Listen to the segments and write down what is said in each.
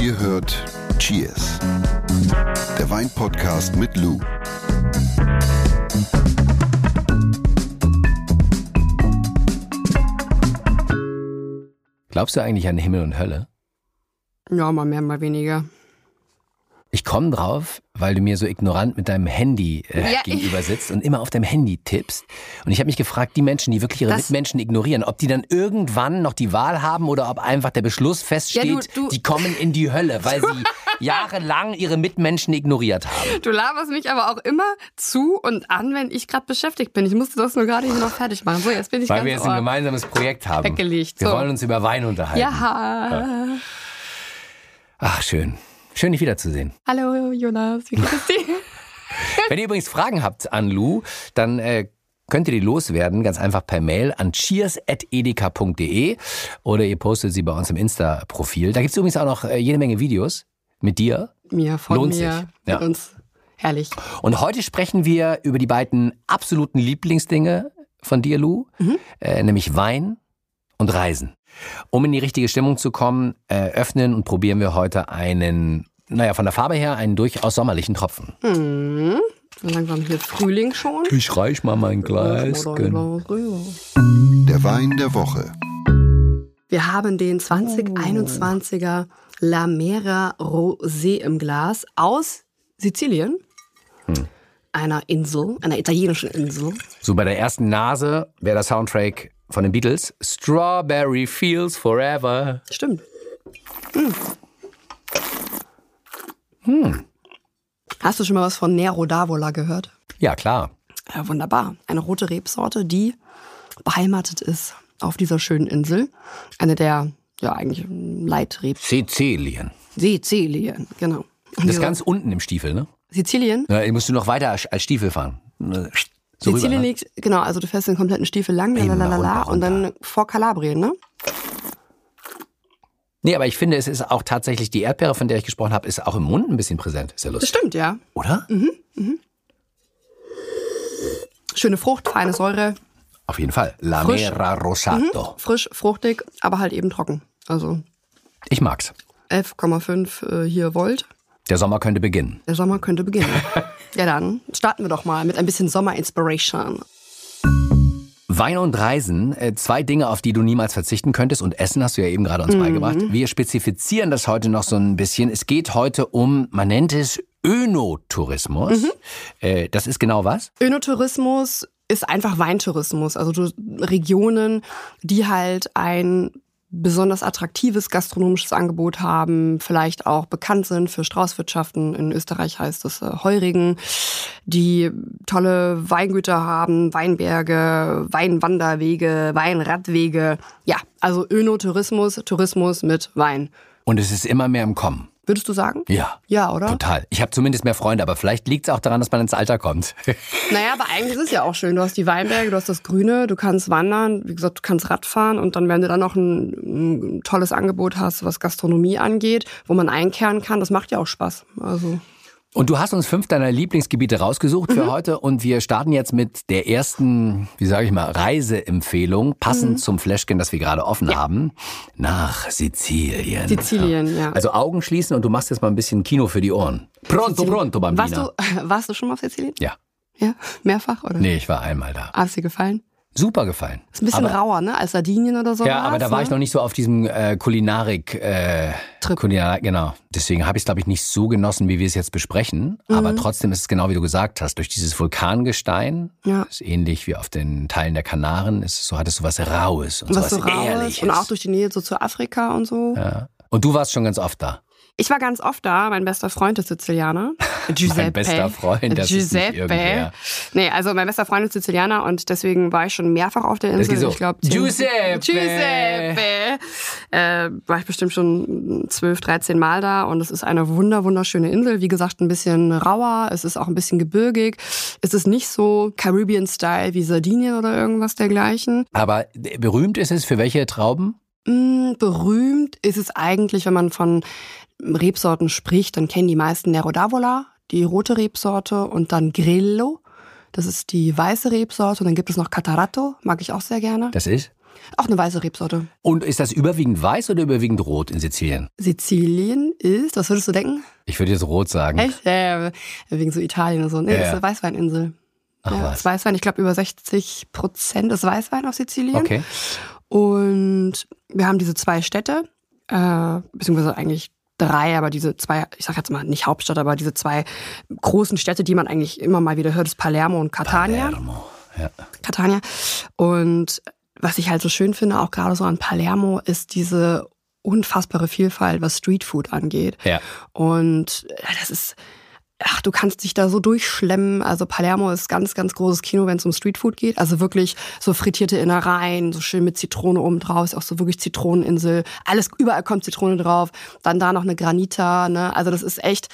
Ihr hört Cheers, der Weinpodcast mit Lou. Glaubst du eigentlich an Himmel und Hölle? Ja, mal mehr, mal weniger. Ich komme drauf, weil du mir so ignorant mit deinem Handy äh, Ja, gegenüber sitzt und immer auf deinem Handy tippst. Und ich habe mich gefragt, die Menschen, die wirklich ihre Das- Mitmenschen ignorieren, ob die dann irgendwann noch die Wahl haben oder ob einfach der Beschluss feststeht, Ja, du- du- die kommen in die Hölle, weil sie jahrelang ihre Mitmenschen ignoriert haben. Du laberst mich aber auch immer zu und an, wenn ich gerade beschäftigt bin. Ich musste das nur gerade hier noch fertig machen. So, jetzt bin ich Weil ganz wir jetzt ein gemeinsames Projekt haben. Weggelegt, Wir so. wollen uns über Wein unterhalten. Ja. Ach, schön. Schön, dich wiederzusehen. Hallo Jonas, wie geht es dir? Wenn ihr übrigens Fragen habt an Lou, dann äh, könnt ihr die loswerden, ganz einfach per Mail an cheers.edeka.de oder ihr postet sie bei uns im Insta-Profil. Da gibt es übrigens auch noch äh, jede Menge Videos mit dir. Mir, von Lohnt mir, sich, ja. mit uns. Herrlich. Und heute sprechen wir über die beiden absoluten Lieblingsdinge von dir, Lou, äh, nämlich Wein und Reisen. Um in die richtige Stimmung zu kommen, äh, öffnen und probieren wir heute einen, naja, von der Farbe her einen durchaus sommerlichen Tropfen. Mhm. Langsam hier Frühling schon. Ich reich mal mein Glas. Rüber. Der Wein der Woche. Wir haben den 2021er La Mera Rosé im Glas aus Sizilien. Einer Insel, einer italienischen Insel. So bei der ersten Nase wäre der Soundtrack von den Beatles Strawberry Feels Forever. Stimmt. Hm. Hast du schon mal was von Nero d'Avola gehört? Ja, klar. Ja, wunderbar. Eine rote Rebsorte, die beheimatet ist auf dieser schönen Insel. Eine der, ja, eigentlich Leitreb. Sizilien. Sizilien, genau. Und Das ist ganz unten im Stiefel, ne? Sizilien? Ja, hier musst du noch weiter als Stiefel fahren. So rüber, Sizilien ne? liegt, genau, also du fährst den kompletten Stiefel lang, lalalala, runter, und dann vor Kalabrien, ne? Nee, aber ich finde, es ist auch tatsächlich die Erdbeere, von der ich gesprochen habe, ist auch im Mund ein bisschen präsent. Ist ja Das lustig. stimmt, ja. Oder? Schöne Frucht, feine Säure, Auf jeden Fall. La Frisch. Mera Rosato. frisch, fruchtig, aber halt eben trocken. Also Ich mag's. 11,5 äh, hier Volt. Der Sommer könnte beginnen. Der Sommer könnte beginnen. ja, dann starten wir doch mal mit ein bisschen Sommer-Inspiration. Wein und Reisen, äh, zwei Dinge, auf die du niemals verzichten könntest. Und Essen hast du ja eben gerade uns beigebracht. Wir spezifizieren das heute noch so ein bisschen. Es geht heute um, man nennt es Önotourismus. Äh, das ist genau was? Önotourismus ist einfach Weintourismus. Also du, Regionen, die halt ein besonders attraktives gastronomisches Angebot haben, vielleicht auch bekannt sind für Straußwirtschaften. In Österreich heißt es äh, Heurigen, die tolle Weingüter haben, Weinberge, Weinwanderwege, Weinradwege. Ja, also Önotourismus, Tourismus mit Wein. Und es ist immer mehr im Kommen. Würdest du sagen? Ja. Ja, oder? Total. Ich habe zumindest mehr Freunde, aber vielleicht liegt es auch daran, dass man ins Alter kommt. Naja, aber eigentlich ist es ja auch schön. Du hast die Weinberge, du hast das Grüne, du kannst wandern, wie gesagt, du kannst Radfahren und dann, wenn du dann noch ein, ein tolles Angebot hast, was Gastronomie angeht, wo man einkehren kann, das macht ja auch Spaß. Also Und du hast uns fünf deiner Lieblingsgebiete rausgesucht Mhm. für heute und wir starten jetzt mit der ersten, wie sage ich mal, Reiseempfehlung, passend Mhm. zum Flashkin, das wir gerade offen haben, nach Sizilien. Sizilien, ja. Also Augen schließen und du machst jetzt mal ein bisschen Kino für die Ohren. Pronto, pronto, warst Bambina. du, warst du schon mal auf Sizilien? Ja. Ja? Mehrfach, oder? Nee, ich war einmal da. Es dir gefallen? Super gefallen. Ist ein bisschen aber, rauer, ne? Als Sardinien oder so. Ja, aber da war ich noch nicht so auf diesem äh, Kulinarik, äh, Trip. Kulinarik, genau. Deswegen habe ich es, glaube ich, nicht so genossen, wie wir es jetzt besprechen. Mhm. Aber trotzdem ist es genau wie du gesagt hast, durch dieses Vulkangestein, Ja. ist ähnlich wie auf den Teilen der Kanaren, ist, so hat es so was Raues und Was so so was rau Ehrliches. und auch durch die Nähe so zu Afrika und so. ja. Und du warst schon ganz oft da. Ich war ganz oft da, mein bester Freund ist Sizilianer. Giuseppe. bester Freund, das ist nicht irgendwer. Nee, also mein bester Freund ist Sizilianer und deswegen war ich schon mehrfach auf der Insel. so. Ich glaube, Giuseppe. Giuseppe. Äh, war ich bestimmt schon 12, 13 Mal da und es ist eine wunder, wunderschöne Insel. Wie gesagt, ein bisschen rauer, es ist auch ein bisschen gebirgig. Es ist nicht so Caribbean-Style wie Sardinien oder irgendwas dergleichen. Aber berühmt ist es für welche Trauben? Mm, Berühmt ist es eigentlich, wenn man von Rebsorten spricht, dann kennen die meisten Nero d'Avola, die rote Rebsorte, und dann Grillo. Das ist die weiße Rebsorte. Und dann gibt es noch Catarato, mag ich auch sehr gerne. Das ist? Auch eine weiße Rebsorte. Und ist das überwiegend weiß oder überwiegend rot in Sizilien? Sizilien ist, was würdest du denken? Ich würde jetzt rot sagen. Echt? Ja, ja, wegen so Italien und so. Nee, Ja, das ist ja. eine Weißweininsel. Ach ja, was. das Weißwein, ich glaube über 60 Prozent ist Weißwein auf Sizilien. Okay. Und wir haben diese zwei Städte, äh, beziehungsweise eigentlich drei, aber diese zwei, ich sag jetzt mal nicht Hauptstadt, aber diese zwei großen Städte, die man eigentlich immer mal wieder hört, ist Palermo und Catania. Palermo. Ja. Catania. Und was ich halt so schön finde, auch gerade so an Palermo, ist diese unfassbare Vielfalt, was Streetfood angeht. Ja. Und das ist, ach, du kannst dich da so durchschlemmen. Also Palermo ist ganz, ganz großes Kino, wenn es um Streetfood geht. Also wirklich so frittierte Innereien, so schön mit Zitrone oben drauf, ist auch so wirklich Zitroneninsel. Alles, überall kommt Zitrone drauf. Dann da noch eine Granita, ne? Also das ist echt,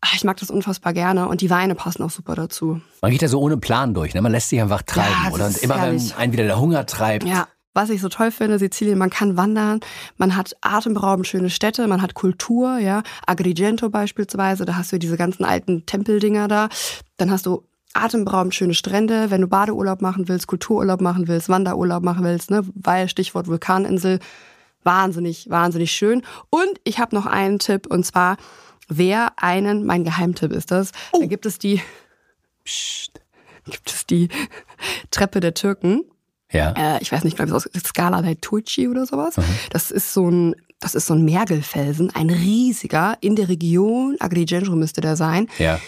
ach, ich mag das unfassbar gerne. Und die Weine passen auch super dazu. Man geht da so ohne Plan durch. Ne? Man lässt sich einfach treiben. das oder? Und immer herrlich. wenn einen wieder der Hunger treibt. Ja. Was ich so toll finde, Sizilien, man kann wandern, man hat atemberaubend schöne Städte, man hat Kultur, ja. Agrigento beispielsweise, da hast du diese ganzen alten Tempeldinger da. Dann hast du atemberaubend schöne Strände, wenn du Badeurlaub machen willst, Kultururlaub machen willst, Wanderurlaub machen willst, ne, weil Stichwort Vulkaninsel, wahnsinnig, wahnsinnig schön. Und ich habe noch einen Tipp und zwar, wer einen, mein Geheimtipp ist das, da gibt es die, Psst. gibt es die Treppe der Türken Ja. äh, ich weiß nicht, glaube ich, aus Scala dei Turci oder sowas. Das ist so ein, das ist so ein Mergelfelsen, ein riesiger in der Region, Agrigento müsste der sein. Ja.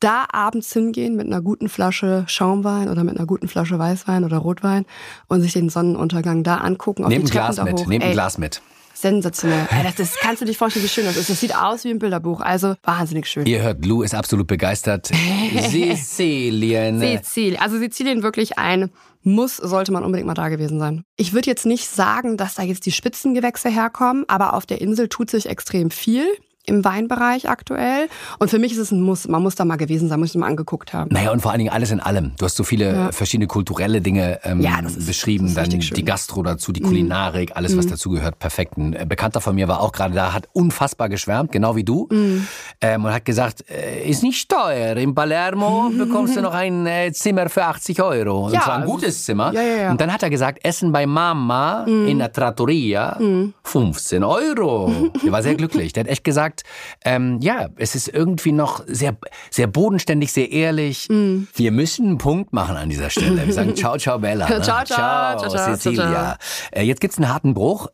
Da abends hingehen mit einer guten Flasche Schaumwein oder mit einer guten Flasche Weißwein oder Rotwein und sich den Sonnenuntergang da angucken. Nehmt ein Glas mit. Nehmt ein Glas mit. Sensationell. Das, das kannst du dir vorstellen, wie schön das ist. Das sieht aus wie ein Bilderbuch. Also wahnsinnig schön. Ihr hört, Lou ist absolut begeistert. Sizilien. Sizilien. Also Sizilien wirklich ein Muss, sollte man unbedingt mal da gewesen sein. Ich würde jetzt nicht sagen, dass da jetzt die Spitzengewächse herkommen, aber auf der Insel tut sich extrem viel im Weinbereich aktuell. Und für mich ist es ein Muss. Man muss da mal gewesen sein, muss es mal angeguckt haben. Naja, und vor allen Dingen alles in allem. Du hast so viele Ja. verschiedene kulturelle Dinge ähm, Ja, ist- beschrieben. Dann schön. Mhm. die Gastro dazu, die Kulinarik, alles, was dazugehört. Perfekt. Ein äh, Bekannter von mir war auch gerade da, hat unfassbar geschwärmt, genau wie du. Mhm. Ähm, und hat gesagt, äh, ist nicht teuer. In Palermo bekommst du noch ein äh, Zimmer für 80 Euro. Und Ja, zwar ein gutes Zimmer. Ja. Und dann hat er gesagt, Essen bei Mama Mhm. in der Trattoria, 15 Euro. Der war sehr glücklich. Der hat echt gesagt, ähm, ja, es ist irgendwie noch sehr, sehr bodenständig, sehr ehrlich. Mhm. Wir müssen einen Punkt machen an dieser Stelle. Wir sagen ciao, ciao, Bella. Ne? Ciao, ciao, ciao, ciao, Cecilia. Äh, Jetzt gibt's einen harten Bruch.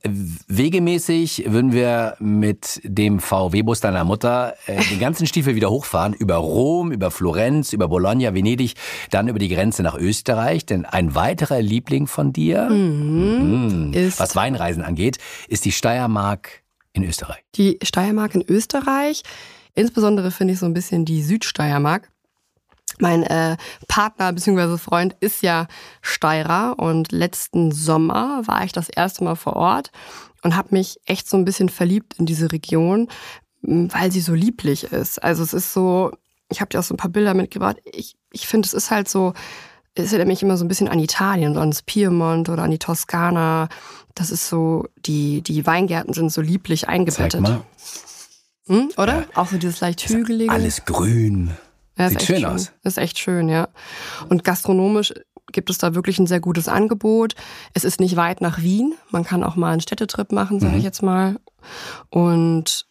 Wegemäßig würden wir mit dem VW-Bus deiner Mutter äh, den ganzen Stiefel wieder hochfahren, über Rom, über Florenz, über Bologna, Venedig, dann über die Grenze nach Österreich. Denn ein weiterer Liebling von dir, mhm. Ist- was Weinreisen angeht, ist die Steiermark in Österreich. Die Steiermark in Österreich, insbesondere finde ich so ein bisschen die Südsteiermark. Mein äh, Partner bzw. Freund ist ja Steirer und letzten Sommer war ich das erste Mal vor Ort und habe mich echt so ein bisschen verliebt in diese Region, weil sie so lieblich ist. Also es ist so, ich habe dir auch so ein paar Bilder mitgebracht. Ich, ich finde, es ist halt so, es erinnert mich immer so ein bisschen an Italien, so ans Piemont oder an die Toskana. Das ist so, die, die Weingärten sind so lieblich Zeig eingebettet. mal. Hm, oder? Auch so dieses leicht hügelige. Alles grün. Ja, ist Sieht echt schön aus. Ist echt schön, ja. Und gastronomisch gibt es da wirklich ein sehr gutes Angebot. Es ist nicht weit nach Wien. Man kann auch mal einen Städtetrip machen, sage Mhm. ich jetzt mal. Und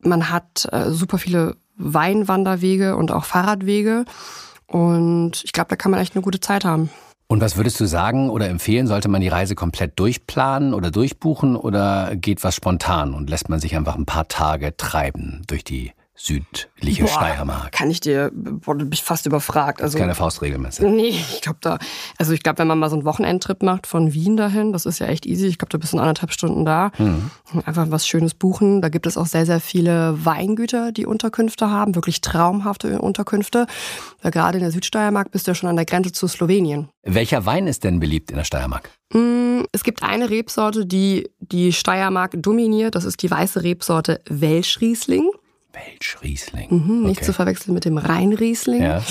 man hat äh, super viele Weinwanderwege und auch Fahrradwege. Und ich glaube, da kann man echt eine gute Zeit haben. Und was würdest du sagen oder empfehlen? Sollte man die Reise komplett durchplanen oder durchbuchen oder geht was spontan und lässt man sich einfach ein paar Tage treiben durch die südliche Boah, Steiermark? Kann ich dir, boah, du bist fast überfragt. Also, Keine Faustregel, meinst du? Nee, ich glaube da, also ich glaube, wenn man mal so einen Wochenendtrip macht von Wien dahin, das ist ja echt easy. Ich glaube, da bist du in anderthalb Stunden da. Einfach was Schönes buchen. Da gibt es auch sehr, sehr viele Weingüter, die Unterkünfte haben, wirklich traumhafte Unterkünfte. Weil gerade in der Südsteiermark bist du ja schon an der Grenze zu Slowenien. Welcher Wein ist denn beliebt in der Steiermark? Mm, Es gibt eine Rebsorte, die die Steiermark dominiert. Das ist die weiße Rebsorte Welschriesling. Welschriesling. Mhm, nicht Okay. zu verwechseln mit dem Rheinriesling. Ja.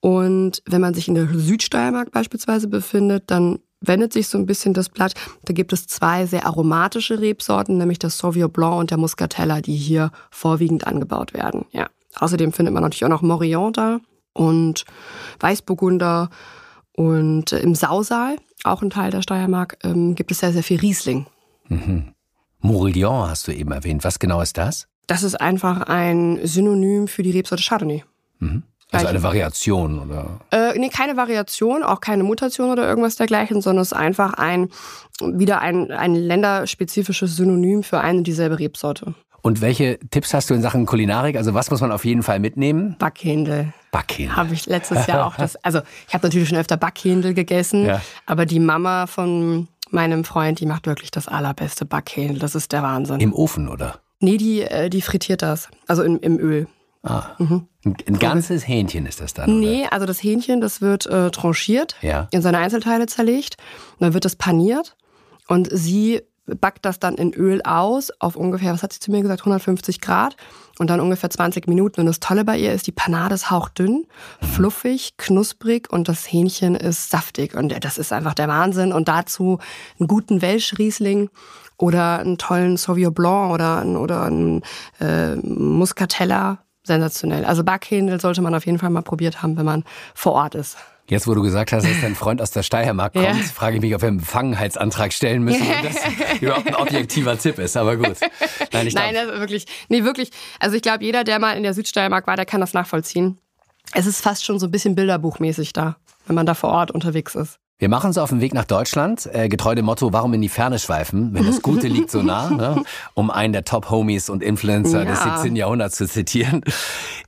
Und wenn man sich in der Südsteiermark beispielsweise befindet, dann wendet sich so ein bisschen das Blatt. Da gibt es zwei sehr aromatische Rebsorten, nämlich das Sauvignon Blanc und der Muscatella, die hier vorwiegend angebaut werden. Ja. Außerdem findet man natürlich auch noch Morillon da und Weißburgunder Und äh, im Sausaal, auch ein Teil der Steiermark, ähm, gibt es sehr, sehr viel Riesling. Mhm. Morillon hast du eben erwähnt. Was genau ist das? Das ist einfach ein Synonym für die Rebsorte Chardonnay. Mhm. Also eine Variation, oder? Äh, nee, keine Variation, auch keine Mutation oder irgendwas dergleichen, sondern es ist einfach ein, wieder ein, ein länderspezifisches Synonym für eine und dieselbe Rebsorte. Und welche Tipps hast du in Sachen Kulinarik? Also was muss man auf jeden Fall mitnehmen? Backhändel. Backhändel. Habe ich letztes Jahr auch das. Also ich habe natürlich schon öfter Backhändel gegessen, Ja. aber die Mama von meinem Freund, die macht wirklich das allerbeste Backhändel. Das ist der Wahnsinn. Im Ofen, oder? Nee, die, äh, die frittiert das. Also im, im Öl. Ah. Ein, ein ganzes Hähnchen ist das dann, oder? Nee, also das Hähnchen, das wird äh, tranchiert, Ja. in seine Einzelteile zerlegt. Dann wird das paniert und sie backt das dann in Öl aus auf ungefähr, was hat sie zu mir gesagt, 150 Grad und dann ungefähr 20 Minuten. Und das Tolle bei ihr ist, die Panade ist hauchdünn, fluffig, knusprig und das Hähnchen ist saftig. Und das ist einfach der Wahnsinn. Und dazu einen guten Welschriesling oder einen tollen Sauvignon Blanc oder, einen- oder einen äh, Muscatella. Sensationell. Also Backhändel sollte man auf jeden Fall mal probiert haben, wenn man vor Ort ist. Jetzt, wo du gesagt hast, dass dein Freund aus der Steiermark kommt, Ja. frage ich mich, ob wir einen Befangenheitsantrag stellen müssen und das überhaupt ein objektiver Tipp ist. Aber gut. Nein, ich Nein, glaub, also wirklich, nee, wirklich. Also ich glaube, jeder, der mal in der Südsteiermark war, der kann das nachvollziehen. Es ist fast schon so ein bisschen bilderbuchmäßig da, wenn man da vor Ort unterwegs ist. Wir machen uns auf den Weg nach Deutschland, äh, getreu dem Motto, warum in die Ferne schweifen, wenn das Gute liegt so nah, ne? um einen der Top-Homies und Influencer des Ja. 17. Jahrhunderts zu zitieren.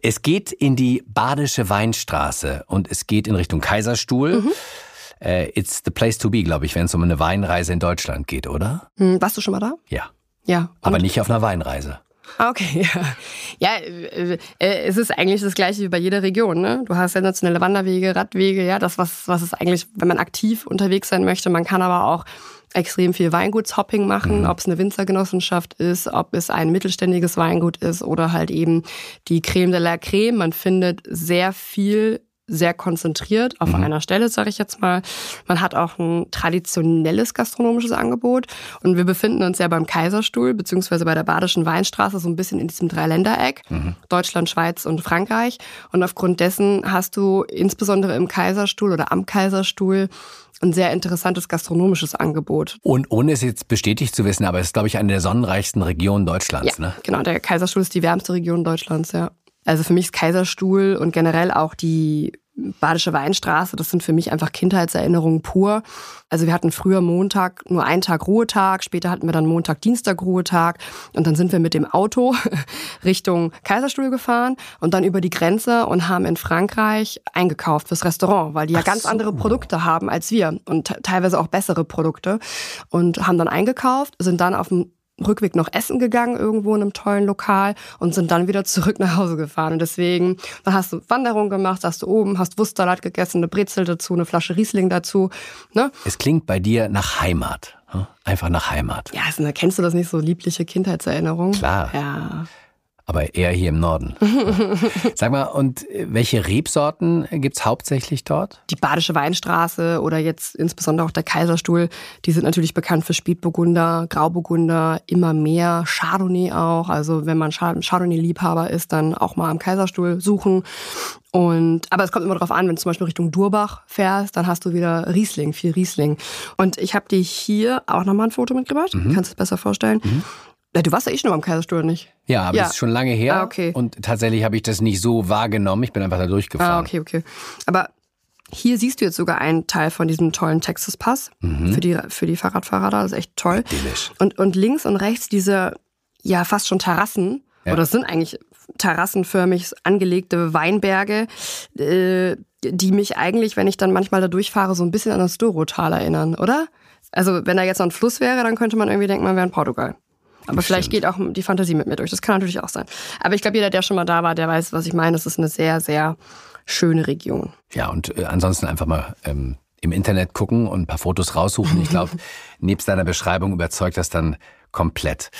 Es geht in die Badische Weinstraße und es geht in Richtung Kaiserstuhl. Mhm. Äh, it's the place to be, glaube ich, wenn es um eine Weinreise in Deutschland geht, oder? Hm, warst du schon mal da? Ja. Ja. Aber Und- nicht auf einer Weinreise. Okay, ja. Ja, äh, äh, es ist eigentlich das gleiche wie bei jeder Region. Ne? Du hast sensationelle Wanderwege, Radwege, ja, das, was, was ist eigentlich, wenn man aktiv unterwegs sein möchte. Man kann aber auch extrem viel Weingutshopping machen, ob es eine Winzergenossenschaft ist, ob es ein mittelständiges Weingut ist oder halt eben die Creme de la Creme. Man findet sehr viel sehr konzentriert auf einer Stelle, sage ich jetzt mal. Man hat auch ein traditionelles gastronomisches Angebot und wir befinden uns ja beim Kaiserstuhl beziehungsweise bei der Badischen Weinstraße so ein bisschen in diesem Dreiländereck, Deutschland, Schweiz und Frankreich. Und aufgrund dessen hast du insbesondere im Kaiserstuhl oder am Kaiserstuhl ein sehr interessantes gastronomisches Angebot. Und ohne es jetzt bestätigt zu wissen, aber es ist, glaube ich, eine der sonnenreichsten Regionen Deutschlands. Ja, Ne? genau. Der Kaiserstuhl ist die wärmste Region Deutschlands, ja. Also für mich ist Kaiserstuhl und generell auch die Badische Weinstraße, das sind für mich einfach Kindheitserinnerungen pur. Also wir hatten früher Montag nur einen Tag Ruhetag, später hatten wir dann Montag, Dienstag Ruhetag und dann sind wir mit dem Auto Richtung Kaiserstuhl gefahren und dann über die Grenze und haben in Frankreich eingekauft fürs Restaurant, weil die ja ganz andere Produkte haben als wir und te- teilweise auch bessere Produkte und haben dann eingekauft, sind dann auf dem Rückweg noch essen gegangen, irgendwo in einem tollen Lokal und sind dann wieder zurück nach Hause gefahren. Und deswegen, dann hast du Wanderung gemacht, hast du oben, hast Wurstsalat gegessen, eine Brezel dazu, eine Flasche Riesling dazu. Ne? Es klingt bei dir nach Heimat. ne? Einfach nach Heimat. Ja, also, kennst du das nicht so liebliche Kindheitserinnerung? Klar. Ja. Aber eher hier im Norden. Sag mal, und welche Rebsorten gibt's hauptsächlich dort? Die Badische Weinstraße oder jetzt insbesondere auch der Kaiserstuhl, die sind natürlich bekannt für Spätburgunder, Grauburgunder, immer mehr, Chardonnay auch. Also wenn man Chard- Chardonnay-Liebhaber ist, dann auch mal am Kaiserstuhl suchen. Und, aber es kommt immer darauf an, wenn du zum Beispiel Richtung Durbach fährst, dann hast du wieder Riesling, viel Riesling. Und ich habe dir hier auch nochmal ein Foto mitgebracht. Kannst du es besser vorstellen? Ja, du warst ja eh schon mal am Kaiserstuhl, nicht? Ja, aber Ja. das ist schon lange her. Ah, okay. Und tatsächlich habe ich das nicht so wahrgenommen. Ich bin einfach da durchgefahren. Ah, okay, okay. Aber hier siehst du jetzt sogar einen Teil von diesem tollen Texas Pass für, die, für die Fahrradfahrer da. Das ist echt toll. Idyllisch. Und, und links und rechts diese, ja, fast schon Terrassen. Ja. Oder es sind eigentlich terrassenförmig angelegte Weinberge, äh, die mich eigentlich, wenn ich dann manchmal da durchfahre, so ein bisschen an das Dorotal erinnern, oder? Also, wenn da jetzt noch ein Fluss wäre, dann könnte man irgendwie denken, man wäre in Portugal. Aber vielleicht geht auch die Fantasie mit mir durch. Das kann natürlich auch sein. Aber ich glaube, jeder, der schon mal da war, der weiß, was ich meine. Es ist eine sehr, sehr schöne Region. Ja, und äh, ansonsten einfach mal ähm, im Internet gucken und ein paar Fotos raussuchen. Ich glaube, nebst deiner Beschreibung überzeugt das dann komplett.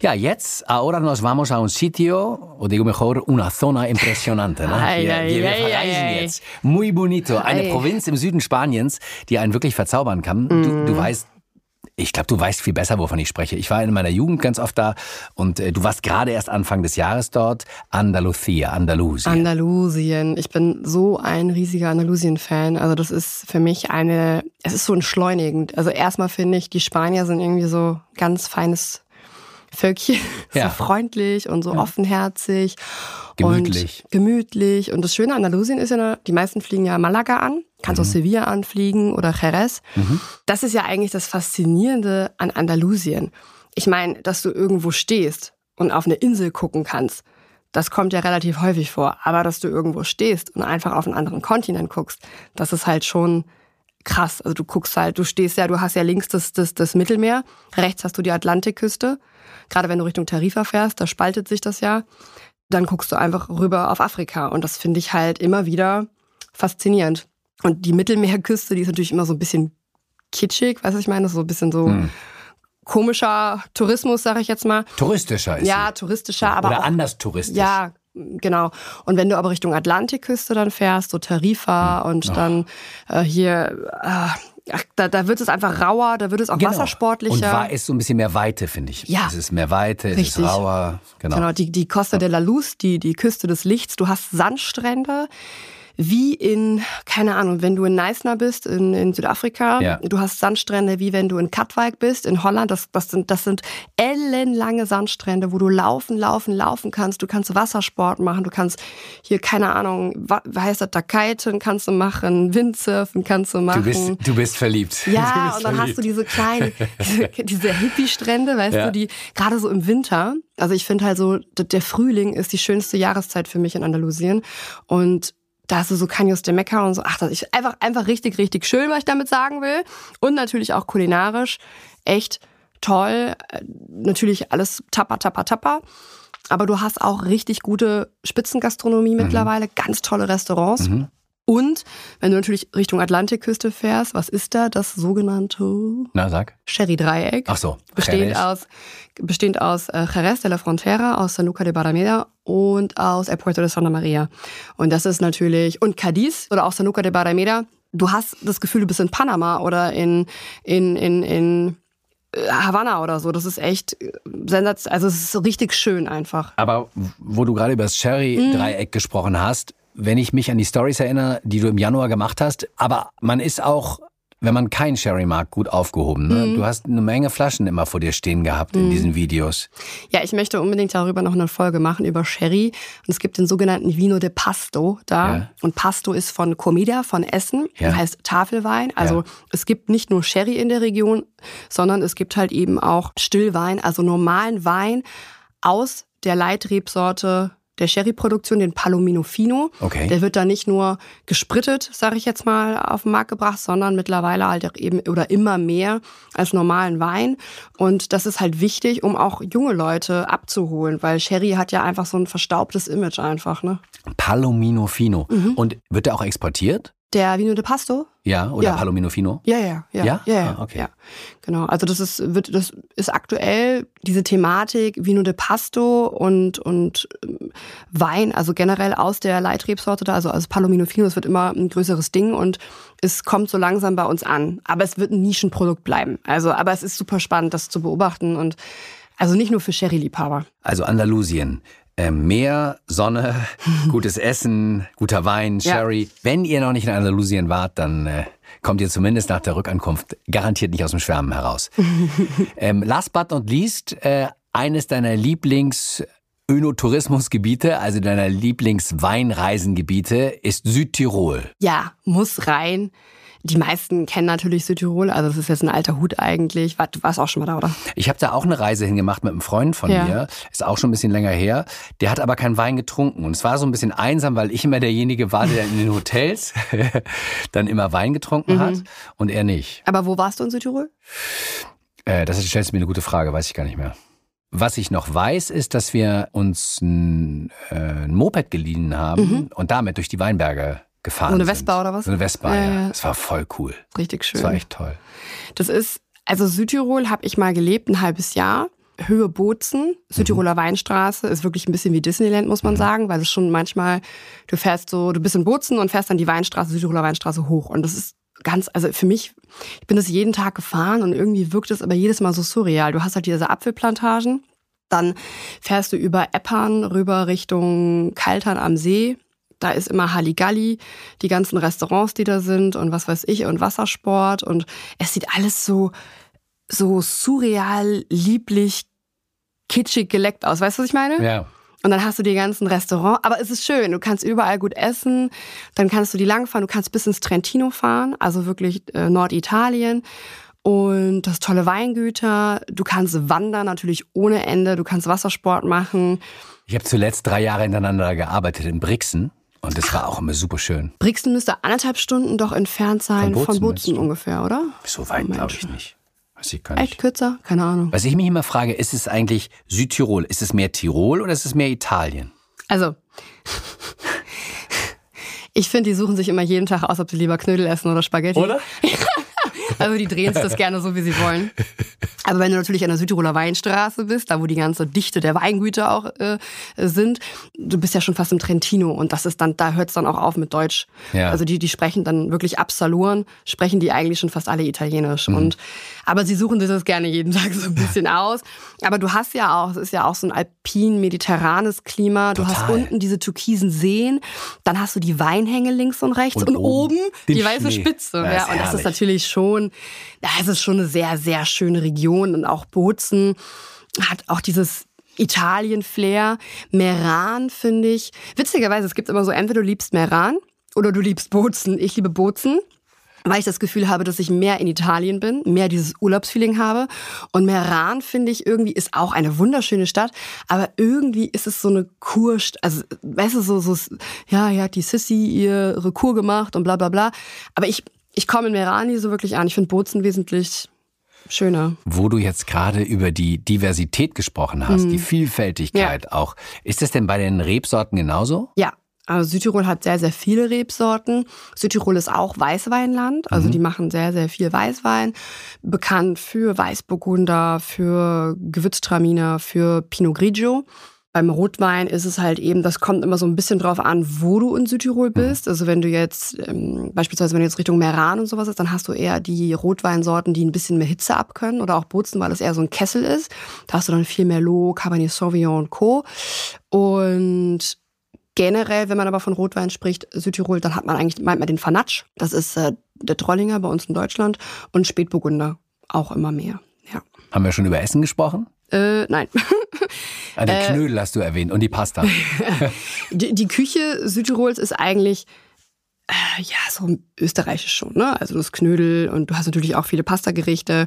Ja, jetzt, ahora nos vamos a un sitio, o digo mejor, una zona impresionante. Ne? Wir, wir, wir ei, verreisen ei, ei. jetzt. Muy bonito. Eine Ei. Provinz im Süden Spaniens, die einen wirklich verzaubern kann. Du, du weißt, Ich glaube, du weißt viel besser, wovon ich spreche. Ich war in meiner Jugend ganz oft da und äh, du warst gerade erst Anfang des Jahres dort. Andalusia, Andalusien. Andalusien. Ich bin so ein riesiger Andalusien-Fan. Also das ist für mich eine, es ist so entschleunigend. Also erstmal finde ich, die Spanier sind irgendwie so ganz feines Völkchen, ja. so freundlich und so ja. offenherzig. Gemütlich. Und gemütlich. Und das Schöne an Andalusien ist ja, die meisten fliegen ja Malaga an, kannst mhm. auch Sevilla anfliegen oder Jerez. Mhm. Das ist ja eigentlich das Faszinierende an Andalusien. Ich meine, dass du irgendwo stehst und auf eine Insel gucken kannst. Das kommt ja relativ häufig vor. Aber dass du irgendwo stehst und einfach auf einen anderen Kontinent guckst, das ist halt schon krass. Also du guckst halt, du stehst ja, du hast ja links das, das, das Mittelmeer, rechts hast du die Atlantikküste gerade wenn du Richtung Tarifa fährst, da spaltet sich das ja, dann guckst du einfach rüber auf Afrika. Und das finde ich halt immer wieder faszinierend. Und die Mittelmeerküste, die ist natürlich immer so ein bisschen kitschig, weißt du, ich meine, das ist so ein bisschen so hm. komischer Tourismus, sage ich jetzt mal. Touristischer ist Ja, touristischer, aber Oder auch, anders touristisch. Ja, genau. Und wenn du aber Richtung Atlantikküste dann fährst, so Tarifa hm. und oh. dann äh, hier, äh, Ach, da, da wird es einfach rauer, da wird es auch genau. wassersportlicher. Und war ist so ein bisschen mehr Weite, finde ich. Ja. Es ist mehr Weite, Richtig. es ist rauer. Genau. genau. Die, die Costa de la Luz, die, die Küste des Lichts. Du hast Sandstrände wie in, keine Ahnung, wenn du in Neisner bist, in, in Südafrika, ja. du hast Sandstrände, wie wenn du in Katwijk bist, in Holland, das, das, sind, das sind ellenlange Sandstrände, wo du laufen, laufen, laufen kannst, du kannst Wassersport machen, du kannst hier, keine Ahnung, wie heißt das, da kiten kannst du machen, Windsurfen kannst du machen. Du bist, du bist verliebt. Ja, bist und dann verliebt. hast du diese kleinen, diese, diese Hippie-Strände, weißt ja. du, die gerade so im Winter, also ich finde halt so, der Frühling ist die schönste Jahreszeit für mich in Andalusien und da hast du so Caños de Mecca und so. Ach, das ist einfach, einfach richtig, richtig schön, was ich damit sagen will. Und natürlich auch kulinarisch echt toll. Äh, natürlich alles tappa, tappa, tappa. Aber du hast auch richtig gute Spitzengastronomie mhm. mittlerweile, ganz tolle Restaurants. Mhm. Und wenn du natürlich Richtung Atlantikküste fährst, was ist da? Das sogenannte Na, sag. Sherry-Dreieck. Ach so. Bestehend aus, bestehend aus äh, Jerez de la Frontera, aus San Luca de Barrameda und aus El Puerto de Santa Maria. Und das ist natürlich, und Cadiz oder auch San Luca de Barrameda. Du hast das Gefühl, du bist in Panama oder in, in, in, in äh, Havanna oder so. Das ist echt äh, sensationell. Also es ist richtig schön einfach. Aber wo du gerade über das Sherry-Dreieck mhm. gesprochen hast, wenn ich mich an die Stories erinnere, die du im Januar gemacht hast. Aber man ist auch, wenn man kein Sherry mag, gut aufgehoben. Ne? Mhm. Du hast eine Menge Flaschen immer vor dir stehen gehabt mhm. in diesen Videos. Ja, ich möchte unbedingt darüber noch eine Folge machen über Sherry. Und es gibt den sogenannten Vino de Pasto da. Ja. Und Pasto ist von Comida, von Essen, ja. heißt Tafelwein. Also ja. es gibt nicht nur Sherry in der Region, sondern es gibt halt eben auch Stillwein, also normalen Wein aus der Leitrebsorte der Sherry-Produktion, den Palomino Fino. Okay. Der wird da nicht nur gesprittet, sage ich jetzt mal, auf den Markt gebracht, sondern mittlerweile halt auch eben oder immer mehr als normalen Wein. Und das ist halt wichtig, um auch junge Leute abzuholen, weil Sherry hat ja einfach so ein verstaubtes Image einfach. Ne? Palomino Fino. Mhm. Und wird der auch exportiert? Der Vino de Pasto? Ja, oder ja. Palomino Fino? Ja, ja, ja. Ja? Ja, ja, ah, okay. ja. Genau. Also das ist, wird, das ist aktuell diese Thematik Vino de Pasto und, und ähm, Wein, also generell aus der Leitrebsorte da, also als Palomino Fino, das wird immer ein größeres Ding und es kommt so langsam bei uns an. Aber es wird ein Nischenprodukt bleiben. Also, aber es ist super spannend, das zu beobachten und also nicht nur für Sherry-Liebhaber. Also Andalusien. Äh, Meer, Sonne, gutes Essen, guter Wein, Sherry. Ja. Wenn ihr noch nicht in Andalusien wart, dann äh, kommt ihr zumindest nach der Rückankunft garantiert nicht aus dem Schwärmen heraus. ähm, last but not least, äh, eines deiner Lieblings- Önotourismusgebiete, also deiner Lieblingsweinreisengebiete, ist Südtirol. Ja, muss rein. Die meisten kennen natürlich Südtirol, also das ist jetzt ein alter Hut eigentlich. Du warst auch schon mal da, oder? Ich habe da auch eine Reise hingemacht mit einem Freund von ja. mir, ist auch schon ein bisschen länger her. Der hat aber keinen Wein getrunken und es war so ein bisschen einsam, weil ich immer derjenige war, der in den Hotels dann immer Wein getrunken mhm. hat und er nicht. Aber wo warst du in Südtirol? Äh, das stellst du mir eine gute Frage, weiß ich gar nicht mehr. Was ich noch weiß, ist, dass wir uns ein, äh, ein Moped geliehen haben mhm. und damit durch die Weinberge gefahren so eine sind. Vespa oder was? So eine Vespa, ja. ja. Das war voll cool. Richtig schön. Das war echt toll. Das ist, also Südtirol habe ich mal gelebt, ein halbes Jahr. Höhe Bozen, Südtiroler mhm. Weinstraße, ist wirklich ein bisschen wie Disneyland, muss man mhm. sagen, weil es schon manchmal, du fährst so, du bist in Bozen und fährst dann die Weinstraße, Südtiroler Weinstraße hoch. Und das ist ganz, also für mich, ich bin das jeden Tag gefahren und irgendwie wirkt es aber jedes Mal so surreal. Du hast halt diese Apfelplantagen, dann fährst du über Eppern rüber Richtung Kaltern am See. Da ist immer Halligalli, die ganzen Restaurants, die da sind und was weiß ich und Wassersport und es sieht alles so, so surreal, lieblich, kitschig geleckt aus. Weißt du, was ich meine? Ja. Und dann hast du die ganzen Restaurants. Aber es ist schön. Du kannst überall gut essen. Dann kannst du die langfahren. Du kannst bis ins Trentino fahren, also wirklich äh, Norditalien. Und das tolle Weingüter. Du kannst wandern natürlich ohne Ende. Du kannst Wassersport machen. Ich habe zuletzt drei Jahre hintereinander gearbeitet in Brixen. Und das war auch immer super schön. Brixen müsste anderthalb Stunden doch entfernt sein Von Bozen, von ungefähr, oder? So weit glaube ich nicht. Weiß ich gar Echt nicht. kürzer? Keine Ahnung. Was ich mich immer frage, ist es eigentlich Südtirol? Ist es mehr Tirol oder ist es mehr Italien? Also, ich finde, die suchen sich immer jeden Tag aus, ob sie lieber Knödel essen oder Spaghetti. Also die drehen sich das gerne so, wie sie wollen. Aber wenn du natürlich an der Südtiroler Weinstraße bist, da wo die ganze Dichte der Weingüter auch äh, sind, du bist ja schon fast im Trentino und das ist dann, da hört es dann auch auf mit Deutsch. Ja. Also die, die sprechen dann wirklich Absaloren, sprechen die eigentlich schon fast alle Italienisch. Und aber sie suchen sich das gerne jeden Tag so ein bisschen aus. Aber du hast ja auch, es ist ja auch so ein alpin-mediterranes Klima. Du hast Total. unten diese türkisen Seen, dann hast du die Weinhänge links und rechts Und und, oben die weiße. Spitze. Ja, Ja, und das ist natürlich schon, ja, es ist schon eine sehr, sehr schöne Region und auch Bozen hat auch dieses Italien-Flair. Meran finde ich, witzigerweise, es gibt immer so, entweder du liebst Meran oder du liebst Bozen. Ich liebe Bozen. Weil ich das Gefühl habe, dass ich mehr in Italien bin, mehr dieses Urlaubsfeeling habe. Und Meran, finde ich, irgendwie ist auch eine wunderschöne Stadt, aber irgendwie ist es so eine Kurst, also, weißt du, so, so, ja, hier hat die Sissy ihre Kur gemacht und bla, bla, bla. Aber ich, ich komme in Meran nie so wirklich an. Ich finde Bozen wesentlich schöner. Wo du jetzt gerade über die Diversität gesprochen hast, Mhm. die Vielfältigkeit auch. Ist das denn bei den Rebsorten genauso? Ja, also Südtirol hat sehr, sehr viele Rebsorten. Südtirol ist auch Weißweinland, also die machen sehr, sehr viel Weißwein. Bekannt für Weißburgunder, für Gewürztraminer, für Pinot Grigio. Beim Rotwein ist es halt eben, das kommt immer so ein bisschen drauf an, wo du in Südtirol bist. Also wenn du jetzt, ähm, beispielsweise wenn du jetzt Richtung Meran und sowas ist, dann hast du eher die Rotweinsorten, die ein bisschen mehr Hitze abkönnen oder auch Bozen, weil es eher so ein Kessel ist. Da hast du dann viel Merlot, Cabernet Sauvignon und Co. Und Generell, wenn man aber von Rotwein spricht, Südtirol, dann hat man eigentlich, meint man den Fanatsch. Das ist äh, der Trollinger bei uns in Deutschland. Und Spätburgunder auch immer mehr. Ja. Haben wir schon über Essen gesprochen? Äh, nein. Ah, den Äh. Knödel hast du erwähnt und die Pasta. Die, die Küche Südtirols ist eigentlich äh, ja so österreichisch schon, ne? Also das Knödel und du hast natürlich auch viele Pastagerichte,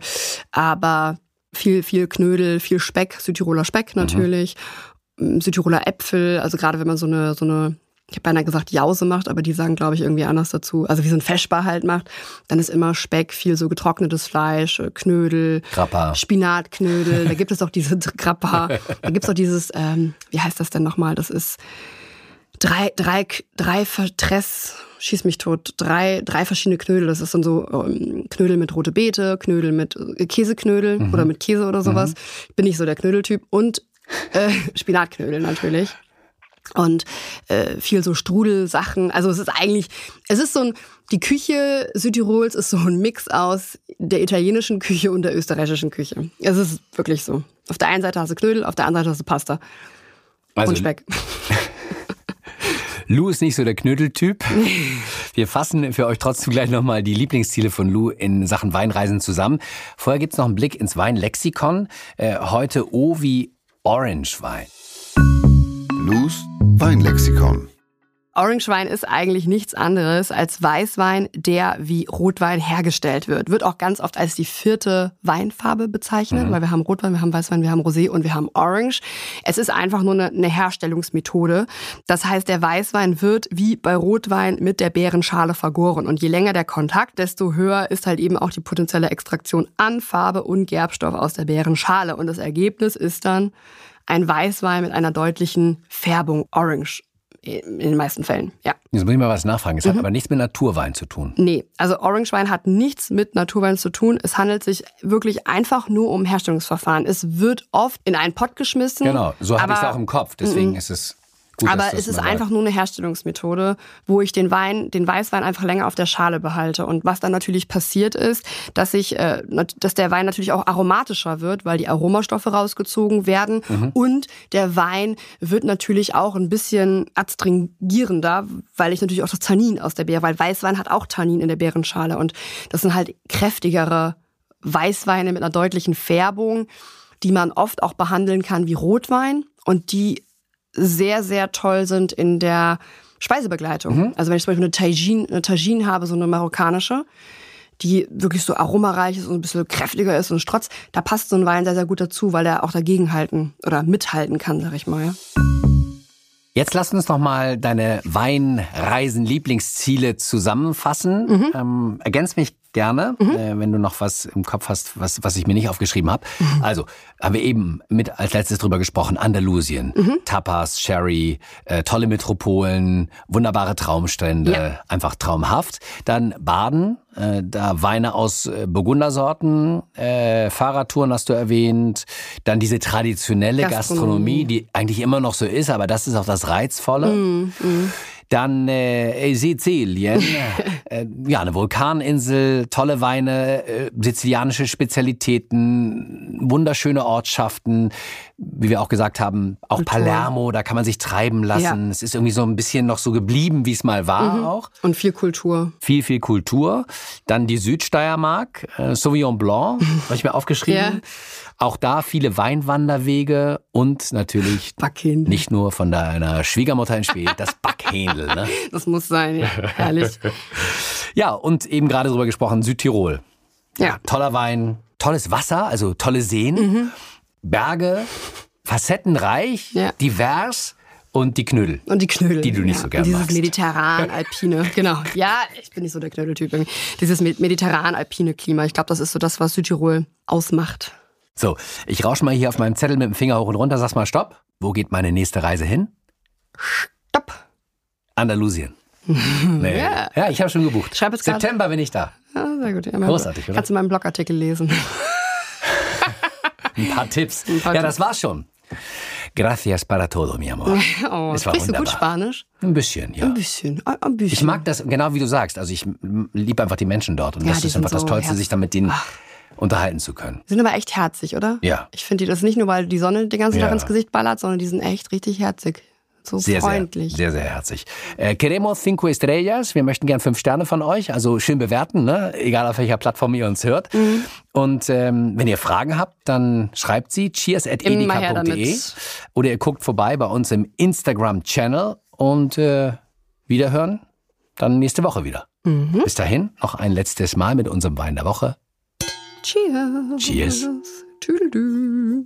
aber viel viel Knödel, viel Speck, Südtiroler Speck natürlich, ähm, Südtiroler Äpfel, also gerade wenn man so eine so eine ich habe beinahe gesagt Jause macht, aber die sagen, glaube ich, irgendwie anders dazu. Also wie so ein Feschbar halt macht, dann ist immer Speck, viel so getrocknetes Fleisch, äh, Knödel, Grappa. Spinatknödel, da gibt es auch diese Grappa, da gibt es auch dieses, ähm, wie heißt das denn nochmal? Das ist drei, drei, drei Vertress, schieß mich tot, drei, drei verschiedene Knödel. Das ist dann so ähm, Knödel mit rote Beete, Knödel mit äh, Käseknödel Mhm. oder mit Käse oder sowas. Bin nicht so der Knödeltyp. Und äh, Spinatknödel natürlich. Und äh, viel so Strudelsachen. Also es ist eigentlich, es ist so ein, die Küche Südtirols ist so ein Mix aus der italienischen Küche und der österreichischen Küche. Es ist wirklich so. Auf der einen Seite hast du Knödel, auf der anderen Seite hast du Pasta Also, und Speck. Lou ist nicht so der Knödeltyp. Wir fassen für euch trotzdem gleich nochmal die Lieblingsziele von Lou in Sachen Weinreisen zusammen. Vorher gibt's noch einen Blick ins Weinlexikon. Äh, heute O wie Orangewein. Lou's Weinlexikon. Orangewein ist eigentlich nichts anderes als Weißwein, der wie Rotwein hergestellt wird. Wird auch ganz oft als die vierte Weinfarbe bezeichnet, weil wir haben Rotwein, wir haben Weißwein, wir haben Rosé und wir haben Orange. Es ist einfach nur eine, eine Herstellungsmethode. Das heißt, der Weißwein wird wie bei Rotwein mit der Beerenschale vergoren. Und je länger der Kontakt, desto höher ist halt eben auch die potenzielle Extraktion an Farbe und Gerbstoff aus der Beerenschale. Und das Ergebnis ist dann ein Weißwein mit einer deutlichen Färbung Orange. In den meisten Fällen, ja. Jetzt muss ich mal was nachfragen. Mhm. Es hat aber nichts mit Naturwein zu tun. Nee, also Orangewein hat nichts mit Naturwein zu tun. Es handelt sich wirklich einfach nur um Herstellungsverfahren. Es wird oft in einen Pott geschmissen. Genau, so habe ich es auch im Kopf. Deswegen ist es Gut, Aber es ist einfach nur eine Herstellungsmethode, wo ich den Wein, den Weißwein einfach länger auf der Schale behalte. Und was dann natürlich passiert ist, dass ich, äh, dass der Wein natürlich auch aromatischer wird, weil die Aromastoffe rausgezogen werden. Mhm. Und der Wein wird natürlich auch ein bisschen adstringierender, weil ich natürlich auch das Tannin aus der Beere, weil Weißwein hat auch Tannin in der Beerenschale. Und das sind halt kräftigere Weißweine mit einer deutlichen Färbung, die man oft auch behandeln kann wie Rotwein und die sehr, sehr toll sind in der Speisebegleitung. Also wenn ich zum Beispiel eine Tagine, eine Tagine habe, so eine marokkanische, die wirklich so aromareich ist und ein bisschen kräftiger ist und strotz, da passt so ein Wein sehr, sehr gut dazu, weil er auch dagegenhalten oder mithalten kann, sag ich mal. Ja. Jetzt lass uns noch mal deine Weinreisen-Lieblingsziele zusammenfassen. Mhm. Ähm, ergänz mich gerne, äh, wenn du noch was im Kopf hast, was, was ich mir nicht aufgeschrieben habe. Mhm. Also, haben wir eben mit als letztes drüber gesprochen, Andalusien, Mhm. Tapas, Sherry, äh, tolle Metropolen, wunderbare Traumstrände, Ja. einfach traumhaft. Dann Baden, äh, da Weine aus äh, Burgundersorten, äh, Fahrradtouren hast du erwähnt, dann diese traditionelle Gastronomie, Gastronomie. die eigentlich immer noch so ist, aber das ist auch das Reizvolle. Dann äh, Sizilien, äh, ja, eine Vulkaninsel, tolle Weine, äh, sizilianische Spezialitäten, wunderschöne Ortschaften, wie wir auch gesagt haben, auch Kultur. Palermo, da kann man sich treiben lassen. Ja. Mhm. Es ist irgendwie so ein bisschen noch so geblieben, wie es mal war auch. Und viel Kultur. Viel, viel Kultur. Dann die Südsteiermark, äh, Sauvignon Blanc, habe ich mir aufgeschrieben. Ja. Auch da viele Weinwanderwege und natürlich Backhändel. nicht nur von deiner Schwiegermutter in Spee, das Backhändel. Ne? Das muss sein, ja. Herrlich. Ja, und eben gerade drüber gesprochen, Südtirol. Ja. Toller Wein, tolles Wasser, also tolle Seen, Mhm. Berge, facettenreich, Ja. divers und die Knödel. Und die Knödel. Die du nicht so gern Und Dieses magst. mediterran-alpine, genau. Ja, ich bin nicht so der Knödeltyp irgendwie. Dieses med- mediterran-alpine Klima. Ich glaube, das ist so das, was Südtirol ausmacht. So, ich rausch mal hier auf meinem Zettel mit dem Finger hoch und runter, sag mal Stopp. Wo geht meine nächste Reise hin? Stopp. Andalusien. Nee. Ja. Ja, ich habe schon gebucht. Jetzt grad. September bin ich da. Ja, sehr gut. Ja, Großartig, oder? Kannst du meinen Blogartikel lesen. Ein paar Tipps. paar ja, das war's schon. Gracias para todo, mi amor. Oh, Es war sprichst du gut. Spanisch? Ein bisschen, ja. Ein bisschen. Ein ein bisschen. Ich mag das, genau wie du sagst. Also ich liebe einfach die Menschen dort. Und Ja, das ist einfach das so Tollste, herz- sich dann mit denen unterhalten zu können. Die sind aber echt herzig, oder? Ja. Ich finde die das nicht nur, weil die Sonne den ganzen Ja. Tag ins Gesicht ballert, sondern die sind echt richtig herzig. So Sehr, freundlich. sehr, sehr, sehr herzlich. Äh, queremos cinco estrellas. Wir möchten gern fünf Sterne von euch. Also schön bewerten, ne? egal auf welcher Plattform ihr uns hört. Mhm. Und ähm, wenn ihr Fragen habt, dann schreibt sie cheers.edeka.de oder ihr guckt vorbei bei uns im Instagram-Channel und äh, wiederhören dann nächste Woche wieder. Mhm. Bis dahin noch ein letztes Mal mit unserem Wein der Woche. Cheers. Cheers. Tüdelü.